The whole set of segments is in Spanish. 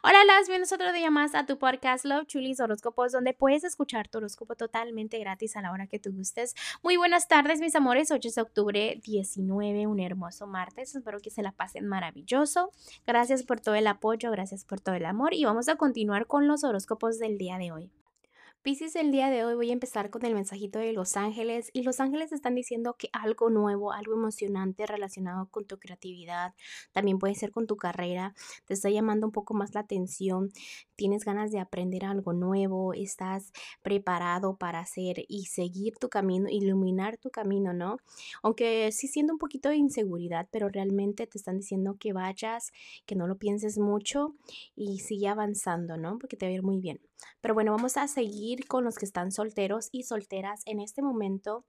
Hola, las bienvenidos otro día más a tu podcast Love Chulis Horóscopos, donde puedes escuchar tu horóscopo totalmente gratis a la hora que tú gustes. Muy buenas tardes, mis amores. 8 de octubre 19, un hermoso martes. Espero que se la pasen maravilloso. Gracias por todo el apoyo, gracias por todo el amor y vamos a continuar con los horóscopos del día de hoy. Piscis, el día de hoy voy a empezar con el mensajito de Los Ángeles y Los Ángeles están diciendo que algo nuevo, algo emocionante relacionado con tu creatividad, también puede ser con tu carrera, te está llamando un poco más la atención, tienes ganas de aprender algo nuevo, estás preparado para hacer y seguir tu camino, iluminar tu camino, ¿no? Aunque sí siendo un poquito de inseguridad, pero realmente te están diciendo que vayas, que no lo pienses mucho y sigue avanzando, ¿no? Porque te va a ir muy bien. Pero bueno, vamos a seguir con los que están solteros y solteras en este momento.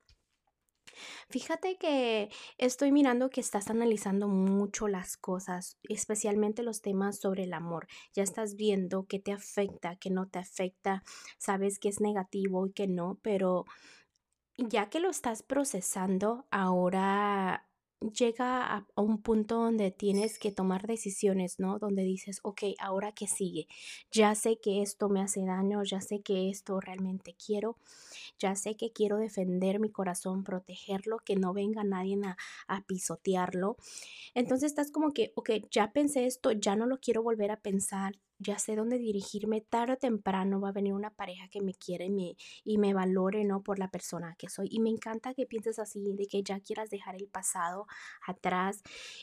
Fíjate que estoy mirando que estás analizando mucho las cosas, especialmente los temas sobre el amor. Ya estás viendo qué te afecta, qué no te afecta, sabes que es negativo y que no, pero ya que lo estás procesando, ahora llega a, un punto donde tienes que tomar decisiones, ¿no? Donde dices, ok, ahora qué sigue. Ya sé que esto me hace daño, ya sé que esto realmente quiero, ya sé que quiero defender mi corazón, protegerlo, que no venga nadie a, a pisotearlo. Entonces estás como que, ok, ya pensé esto, ya no lo quiero volver a pensar, ya sé dónde dirigirme, tarde o temprano va a venir una pareja que me quiere y me, y me valore, ¿no? Por la persona que soy. Y me encanta que pienses así, de que ya quieras dejar el pasado atrás,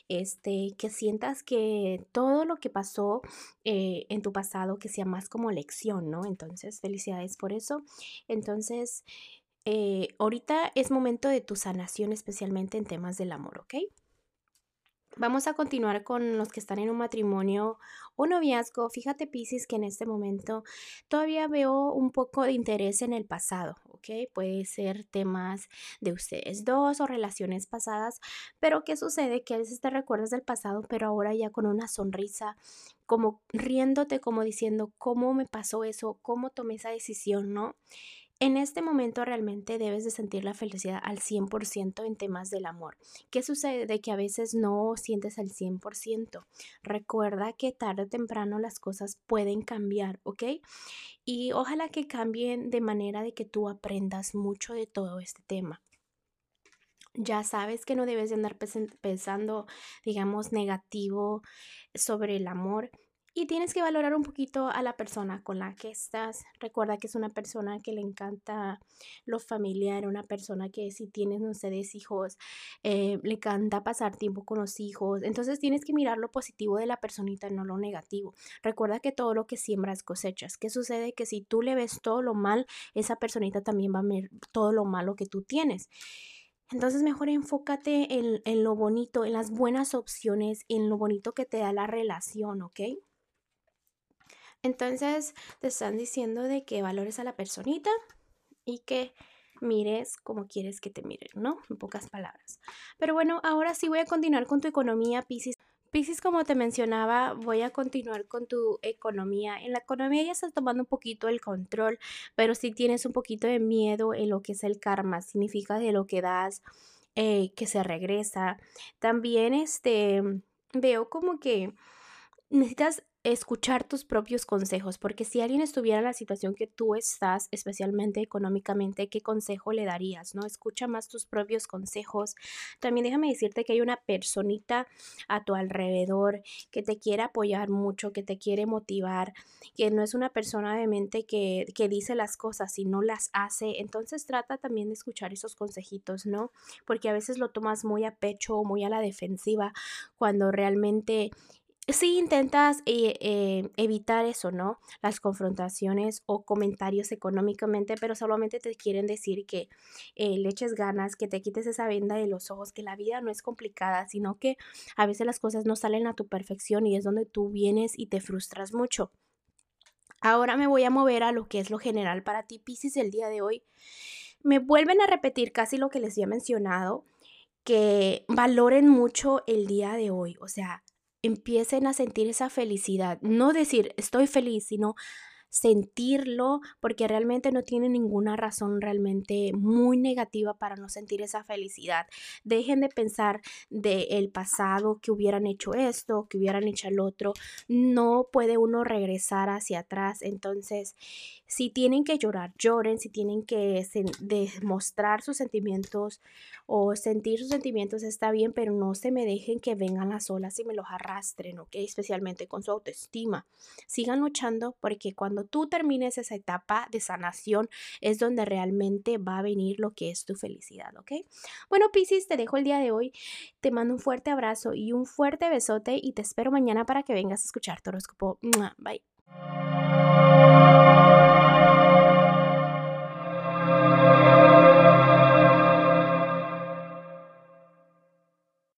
este, que sientas que todo lo que pasó eh, en tu pasado, que sea más como lección, ¿no? Entonces, felicidades por eso. Entonces, eh, ahorita es momento de tu sanación, especialmente en temas del amor, ¿ok? Vamos a continuar con los que están en un matrimonio o noviazgo. Fíjate, Piscis, que en este momento todavía veo un poco de interés en el pasado, ¿ok? Puede ser temas de ustedes dos o relaciones pasadas, pero ¿qué sucede? Que a veces te recuerdas del pasado, pero ahora ya con una sonrisa, como riéndote, como diciendo, ¿cómo me pasó eso? ¿Cómo tomé esa decisión? ¿No? En este momento realmente debes de sentir la felicidad al 100% en temas del amor. ¿Qué sucede? De que a veces no sientes al 100%. Recuerda que tarde o temprano las cosas pueden cambiar, ¿ok? Y ojalá que cambien de manera de que tú aprendas mucho de todo este tema ya sabes que no debes de andar pensando, digamos, negativo sobre el amor. Y tienes que valorar un poquito a la persona con la que estás. Recuerda que es una persona que le encanta lo familiar, una persona que si tienes ustedes hijos, eh, le encanta pasar tiempo con los hijos. Entonces tienes que mirar lo positivo de la personita, no lo negativo. Recuerda que todo lo que siembras cosechas. ¿Qué sucede? Que si tú le ves todo lo mal, esa personita también va a ver todo lo malo que tú tienes. Entonces mejor enfócate en, en, lo bonito, en las buenas opciones, en lo bonito que te da la relación, ¿ok? Entonces te están diciendo de que valores a la personita y que mires como quieres que te miren, ¿no? En pocas palabras. Pero bueno, ahora sí voy a continuar con tu economía, Pisces. Pisces, como te mencionaba, voy a continuar con tu economía. En la economía ya estás tomando un poquito el control, pero si tienes un poquito de miedo en lo que es el karma, significa de lo que das, eh, que se regresa. También este, veo como que necesitas escuchar tus propios consejos, porque si alguien estuviera en la situación que tú estás, especialmente económicamente, ¿qué consejo le darías? ¿No? Escucha más tus propios consejos. También déjame decirte que hay una personita a tu alrededor que te quiere apoyar mucho, que te quiere motivar, que no es una persona de mente que, que dice las cosas y no las hace. Entonces trata también de escuchar esos consejitos, ¿no? Porque a veces lo tomas muy a pecho o muy a la defensiva cuando realmente si intentas eh, eh, evitar eso, ¿no? Las confrontaciones o comentarios económicamente, pero solamente te quieren decir que eh, le eches ganas, que te quites esa venda de los ojos, que la vida no es complicada, sino que a veces las cosas no salen a tu perfección y es donde tú vienes y te frustras mucho. Ahora me voy a mover a lo que es lo general para ti, Pisces, el día de hoy. Me vuelven a repetir casi lo que les había mencionado, que valoren mucho el día de hoy, o sea, empiecen a sentir esa felicidad. No decir estoy feliz, sino sentirlo porque realmente no tiene ninguna razón realmente muy negativa para no sentir esa felicidad. Dejen de pensar del pasado que hubieran hecho esto, que hubieran hecho el otro. No puede uno regresar hacia atrás. Entonces, si tienen que llorar, lloren. Si tienen que demostrar sus sentimientos o sentir sus sentimientos, está bien, pero no se me dejen que vengan las olas y me los arrastren, ¿ok? Especialmente con su autoestima. Sigan luchando porque cuando tú termines esa etapa de sanación es donde realmente va a venir lo que es tu felicidad, ¿ok? Bueno, Piscis, te dejo el día de hoy. Te mando un fuerte abrazo y un fuerte besote y te espero mañana para que vengas a escuchar tu horóscopo. Bye.